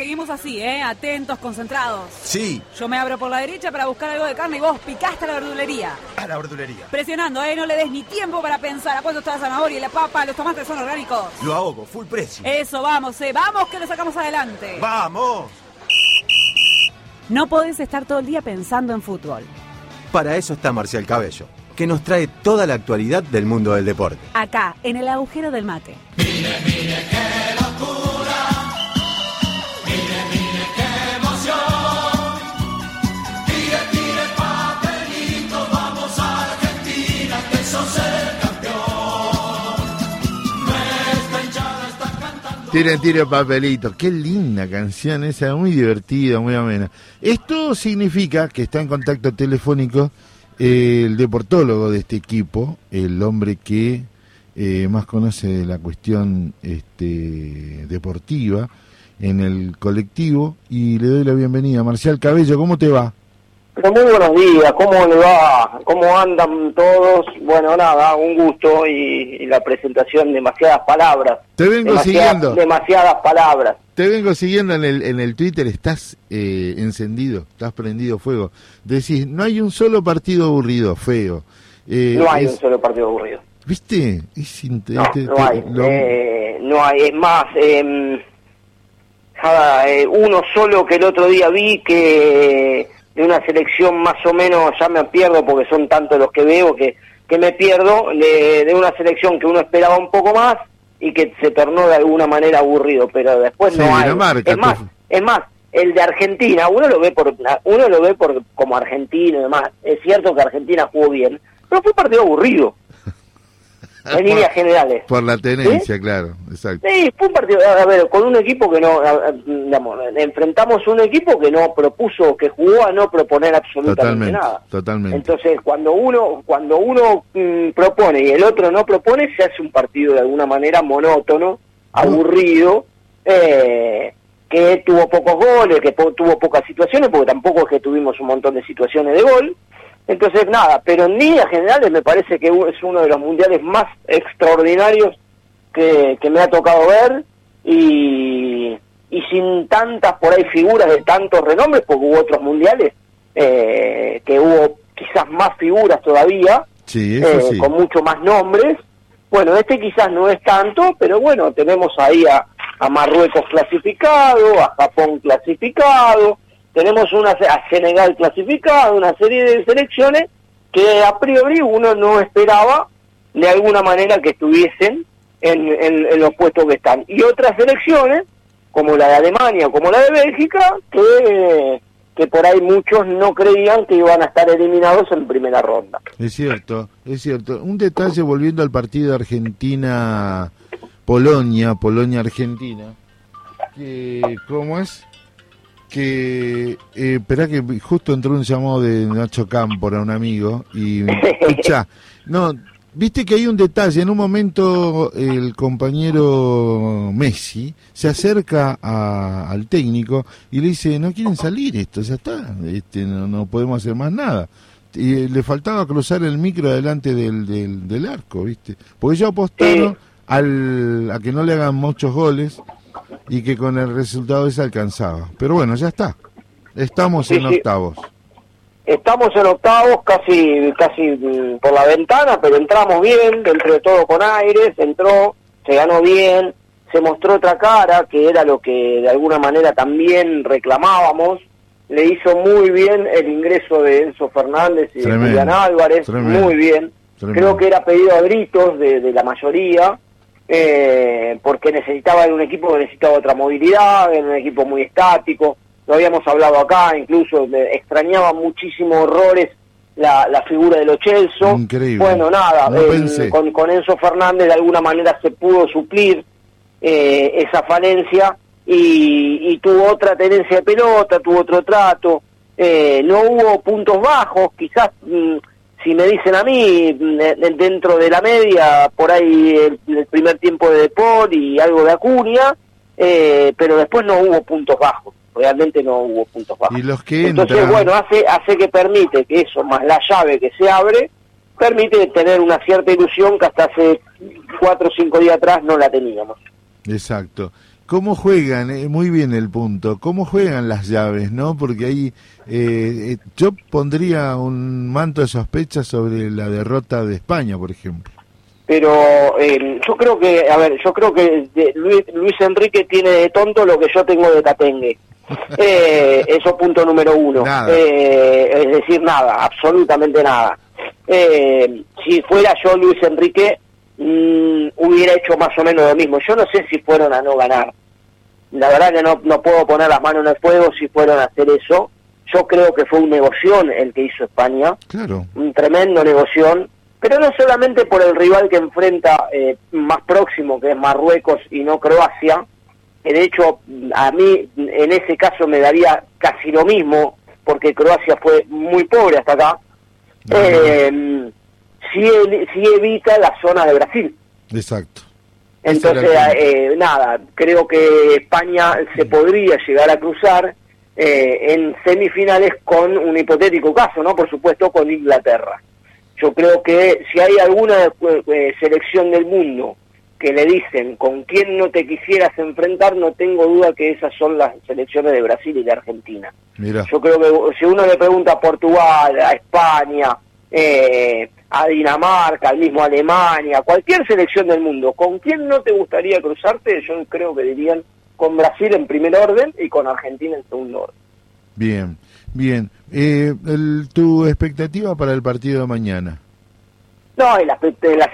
seguimos así, ¿eh? Atentos, concentrados. Sí. Yo me abro por la derecha para buscar algo de carne y vos picaste a la verdulería. A la verdulería. Presionando, ¿eh? No le des ni tiempo para pensar a cuánto está la zanahoria y la papa, los tomates son orgánicos. Lo ahogo, full precio. Eso, vamos, ¿eh? Vamos que lo sacamos adelante. ¡Vamos! No podés estar todo el día pensando en fútbol. Para eso está Marcial Cabello, que nos trae toda la actualidad del mundo del deporte. Acá, en el agujero del mate. Tiren, tiren papelito. Qué linda canción esa, muy divertida, muy amena. Esto significa que está en contacto telefónico eh, el deportólogo de este equipo, el hombre que eh, más conoce la cuestión este, deportiva en el colectivo y le doy la bienvenida. Marcial Cabello, ¿cómo te va? Pero muy buenos días, ¿cómo le va? ¿Cómo andan todos? Bueno, nada, un gusto y, y la presentación, demasiadas palabras. Te vengo Demasiadas- siguiendo. Demasiadas palabras. Te vengo siguiendo en el, en el Twitter, estás eh, encendido, estás prendido fuego. Decís, no hay un solo partido aburrido, feo. Eh, No hay es- un solo partido aburrido. ¿Viste? Es No, te- no te- hay. lo- Eh, no hay. Es más, eh, nada, eh, uno solo que el otro día vi que de una selección más o menos, ya me pierdo porque son tantos los que veo que, que me pierdo, de, de una selección que uno esperaba un poco más y que se tornó de alguna manera aburrido, pero después Sí, no hay. Es más, tú- es más, el de Argentina, uno lo ve por uno lo ve por como argentino y demás. Es cierto que Argentina jugó bien, pero fue un partido aburrido. En líneas generales. Por la tenencia, claro, exacto. Sí, fue un partido, a ver, con un equipo que no, digamos, enfrentamos un equipo que no propuso, que jugó a no proponer absolutamente Totalmente, nada. totalmente. Entonces, cuando uno, cuando uno mm, propone y el otro no propone, se hace un partido de alguna manera monótono, aburrido, eh, que tuvo pocos goles, que po- tuvo pocas situaciones, porque tampoco es que tuvimos un montón de situaciones de gol. Entonces, nada, pero en líneas generales me parece que es uno de los mundiales más extraordinarios que, que me ha tocado ver y, y sin tantas por ahí figuras de tantos renombres, porque hubo otros mundiales eh, que hubo quizás más figuras todavía, Sí, eh, sí. con mucho más nombres. Bueno, este quizás no es tanto, pero bueno, tenemos ahí a, a Marruecos clasificado, a Japón clasificado, tenemos una, a Senegal clasificado, una serie de selecciones que a priori uno no esperaba de alguna manera que estuviesen en, en- en los puestos que están. Y otras selecciones, como la de Alemania, como la de Bélgica, que, que por ahí muchos no creían que iban a estar eliminados en primera ronda. Es cierto, es cierto. Un detalle volviendo al partido Argentina-Polonia, Polonia-Argentina, que, ¿cómo es? Que, eh, esperá que justo entró un llamado de Nacho Cámpora, un amigo, y, escucha, no, viste que hay un detalle, en un momento el compañero Messi se acerca a- al técnico y le dice, no quieren salir esto, ya está, este, no, no podemos hacer más nada y eh, le faltaba cruzar el micro delante del, del, del arco, ¿viste? Porque ellos apostaron al, a que no le hagan muchos goles y que con el resultado ese alcanzaba. Pero bueno, ya está. Estamos Sí, en sí. octavos. Estamos en octavos, casi casi mm, por la ventana, pero entramos bien, dentro de todo con aires, entró, se ganó bien, se mostró otra cara, que era lo que de alguna manera también reclamábamos. Le hizo muy bien el ingreso de Enzo Fernández y de Tremendo, Julián Álvarez, tremendo, muy bien. tremendo. Creo que era pedido a gritos de, de la mayoría, eh, porque necesitaba en un equipo que necesitaba otra movilidad, en un equipo muy estático. Lo habíamos hablado acá, incluso me extrañaba muchísimo horrores la, la figura de Lo Celso. Increíble. Bueno, nada, No pensé. con, con Enzo Fernández de alguna manera se pudo suplir eh, esa falencia y, y tuvo otra tenencia de pelota, tuvo otro trato. Eh, no hubo puntos bajos, quizás mm, si me dicen a mí, de- dentro de la media, por ahí el, el primer tiempo de Depor y algo de Acuña, eh, pero después no hubo puntos bajos, realmente no hubo puntos bajos. Y los que Entonces, entran, bueno, hace, hace que permite que eso, más la llave que se abre, permite tener una cierta ilusión que hasta hace cuatro o cinco días atrás no la teníamos. exacto. ¿Cómo juegan? Eh, muy bien el punto. ¿Cómo juegan las llaves, no? Porque ahí eh, eh, yo pondría un manto de sospecha sobre la derrota de España, por ejemplo. Pero yo creo que, a ver, yo creo que Luis, Luis, Enrique tiene de tonto lo que yo tengo de tatengue. eso punto número uno. es decir, nada, absolutamente nada. si fuera yo Luis Enrique, mm, hubiera hecho más o menos lo mismo. Yo no sé si fueron a no ganar la verdad que no, no puedo poner las manos en el fuego si fueron a hacer eso. Yo creo que fue un negoción el que hizo España, claro. un tremendo negoción, pero no solamente por el rival que enfrenta eh, más próximo, que es Marruecos y no Croacia, que de hecho a mí en ese caso me daría casi lo mismo, porque Croacia fue muy pobre hasta acá, eh, sí, sí evita la zona de Brasil. Exacto. Entonces, eh, nada, creo que España se podría llegar a cruzar eh, en semifinales con un hipotético caso, ¿no? Por supuesto, con Inglaterra. Yo creo que si hay alguna eh, selección del mundo que le dicen con quién no te quisieras enfrentar, no tengo duda que esas son las selecciones de Brasil y de Argentina. Yo creo que si uno le pregunta a Portugal, a España, eh, a Dinamarca, al mismo Alemania, cualquier selección del mundo, ¿con quién no te gustaría cruzarte? Yo creo que dirían con Brasil en primer orden y con Argentina en segundo orden. Bien, bien. Eh, ¿Tu expectativa para el partido de mañana? No, las,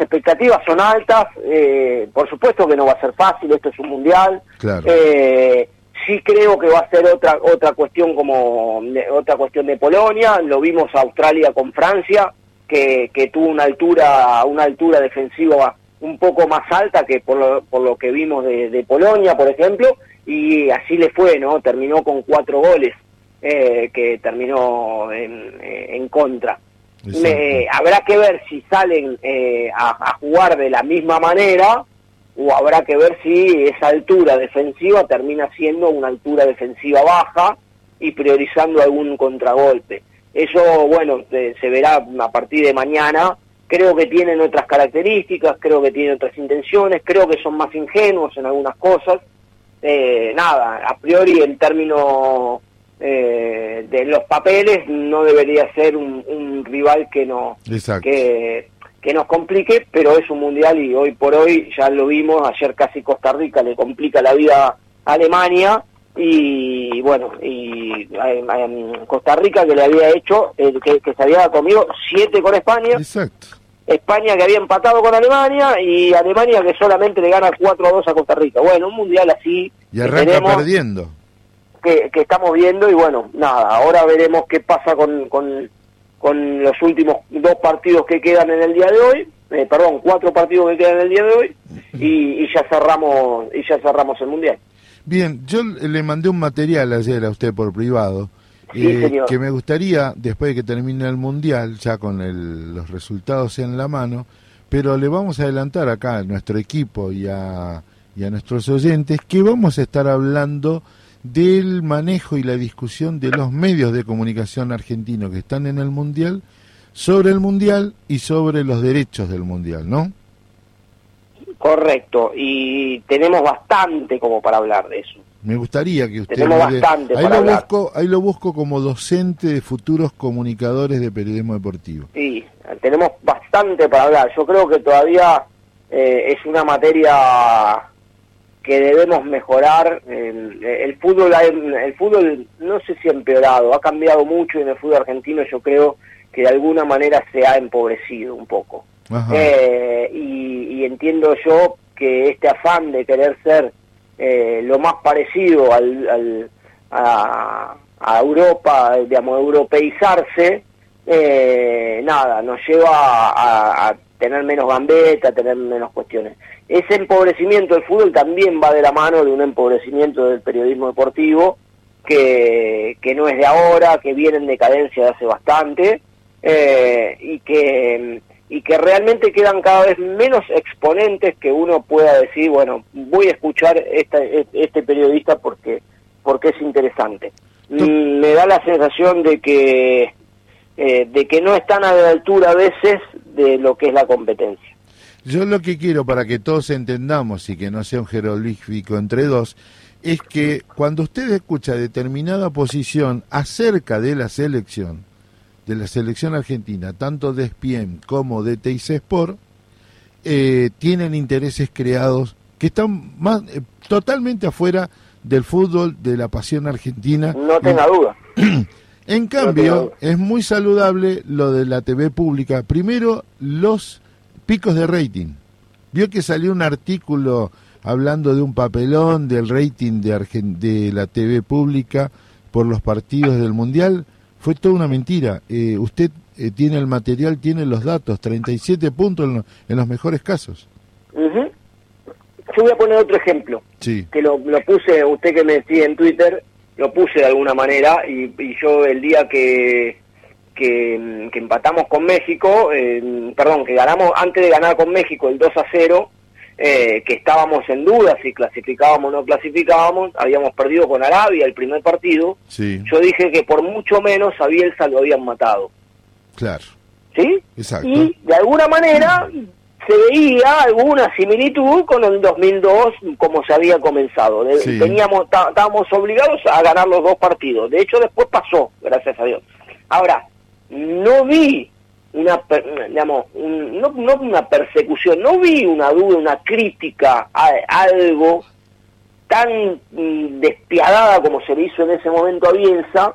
expectativas son altas, eh, por supuesto que no va a ser fácil, esto es un mundial. Claro. Eh, sí creo que va a ser otra otra cuestión como otra cuestión de Polonia, lo vimos Australia con Francia, que, que tuvo una altura, una altura defensiva un poco más alta que por lo, por lo que vimos de, Polonia, por ejemplo, y así le fue, ¿no? Terminó con cuatro goles eh, que terminó en, en contra. habrá que ver si salen eh, a, jugar de la misma manera o habrá que ver si esa altura defensiva termina siendo una altura defensiva baja y priorizando algún contragolpe. Eso, bueno, se, verá a partir de mañana. Creo que tienen otras características, creo que tienen otras intenciones, creo que son más ingenuos en algunas cosas. Eh, nada, a priori en términos eh, de los papeles no debería ser un, rival que no que, que nos complique, pero es un mundial y hoy por hoy ya lo vimos, ayer casi Costa Rica le complica la vida a Alemania y bueno, y Costa Rica que le había hecho, que, se había comido siete con España. Exacto. España que había empatado con Alemania y Alemania que solamente le gana 4 a 2 a Costa Rica. Bueno, un mundial así. Y arranca perdiendo. Que, que, estamos viendo y bueno, nada, ahora veremos qué pasa con, con, con los últimos dos partidos que quedan en el día de hoy. Eh, perdón, cuatro partidos que quedan en el día de hoy y, y ya cerramos y ya cerramos el mundial. Bien, yo le mandé un material ayer a usted por privado. Eh, que me gustaría, después de que termine el Mundial, ya con los resultados en la mano, pero le vamos a adelantar acá a nuestro equipo y a, y a nuestros oyentes que vamos a estar hablando del manejo y la discusión de los medios de comunicación argentinos que están en el Mundial, sobre el Mundial y sobre los derechos del Mundial, ¿no? Correcto, y tenemos bastante como para hablar de eso. Me gustaría que usted... Tenemos bastante ahí para lo Busco, ahí lo busco como docente de futuros comunicadores de periodismo deportivo. Sí, tenemos bastante para hablar. Yo creo que todavía eh, es una materia que debemos mejorar. El, el, fútbol, el fútbol no sé si ha empeorado, ha cambiado mucho en el fútbol argentino yo creo que de alguna manera se ha empobrecido un poco. Eh, y, entiendo yo que este afán de querer ser eh, lo más parecido al, a, Europa, digamos, europeizarse, eh, nada, nos lleva a, tener menos gambeta, a tener menos cuestiones. Ese empobrecimiento del fútbol también va de la mano de un empobrecimiento del periodismo deportivo, que, que no es de ahora, que viene en decadencia de hace bastante, y que y que realmente quedan cada vez menos exponentes que uno pueda decir, bueno, voy a escuchar esta, este periodista porque, porque es interesante. Me da la sensación de que, eh, de que no están a la altura a veces de lo que es la competencia. Yo lo que quiero para que todos entendamos y que no sea un jeroglífico entre dos, es que cuando usted escucha determinada posición acerca de la selección, de la selección argentina, tanto de SPIEM como de TIC Sport, eh, tienen intereses creados que están más, eh, totalmente afuera del fútbol, de la pasión argentina. No tenga duda. En cambio, es muy saludable lo de la TV pública. Primero, los picos de rating. Vio que salió un artículo hablando de un papelón del rating de, de la TV pública por los partidos del Mundial. Fue toda una mentira. Eh, usted eh, tiene el material, tiene los datos, 37 puntos en, los mejores casos. Yo voy a poner otro ejemplo. Sí. Que lo, lo puse, usted que me sigue en Twitter, lo puse de alguna manera y, yo el día que, que, empatamos con México, eh, perdón, que ganamos antes de ganar con México el 2 a 0, eh, que estábamos en duda si clasificábamos o no clasificábamos, habíamos perdido con Arabia el primer partido, yo dije que por mucho menos a Bielsa lo habían matado. Claro. ¿Sí? Exacto. Y de alguna manera se veía alguna similitud con el 2002 como se había comenzado. Teníamos estábamos obligados a ganar los dos partidos. De hecho después pasó, gracias a Dios. Ahora, no vi una digamos, no, no una persecución, no vi una duda, una crítica a algo tan mm, despiadada como se le hizo en ese momento a Bielsa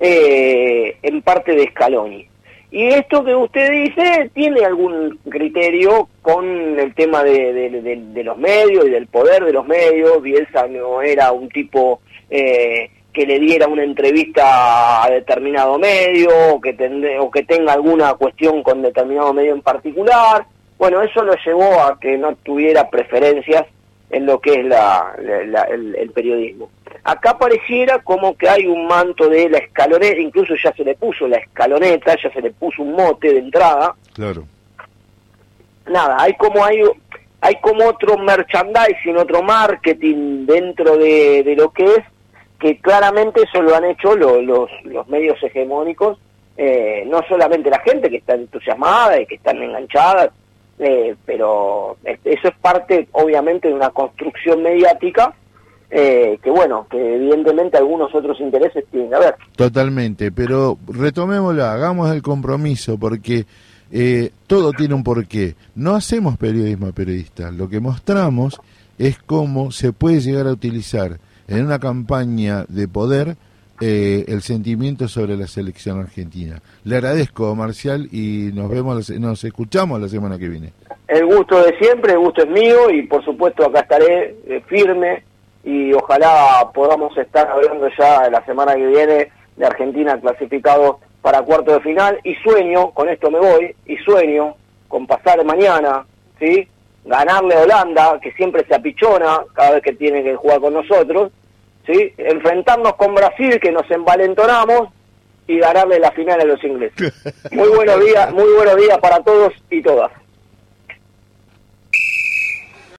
eh, en parte de Scaloni. Y esto que usted dice tiene algún criterio con el tema de, los medios y del poder de los medios. Bielsa no era un tipo eh, que le diera una entrevista a determinado medio o que, o que tenga alguna cuestión con determinado medio en particular. Bueno, eso lo llevó a que no tuviera preferencias en lo que es la, el, periodismo. Acá pareciera como que hay un manto de la escaloneta, incluso ya se le puso la escaloneta, ya se le puso un mote de entrada. Claro. Nada, hay como hay hay como otro merchandising, otro marketing dentro de, lo que es, que claramente eso lo han hecho los, los medios hegemónicos, eh, no solamente la gente que está entusiasmada y que están enganchadas, eh, pero eso es parte obviamente de una construcción mediática eh, que bueno, que evidentemente algunos otros intereses tienen que ver. Totalmente, pero retomémoslo, hagamos el compromiso porque eh, todo tiene un porqué. No hacemos periodismo periodista, lo que mostramos es cómo se puede llegar a utilizar en una campaña de poder eh, el sentimiento sobre la selección argentina. Le agradezco, Marcial, y nos vemos, nos escuchamos la semana que viene. El gusto de siempre, el gusto es mío y por supuesto acá estaré eh, firme y ojalá podamos estar hablando ya la semana que viene de Argentina clasificado para cuarto de final y sueño, con esto me voy, y sueño con pasar mañana, ¿sí? ganarle a Holanda, que siempre se apichona cada vez que tiene que jugar con nosotros, ¿sí? enfrentarnos con Brasil, que nos envalentonamos, y ganarle la final a los ingleses. Muy buenos días, muy buenos días para todos y todas.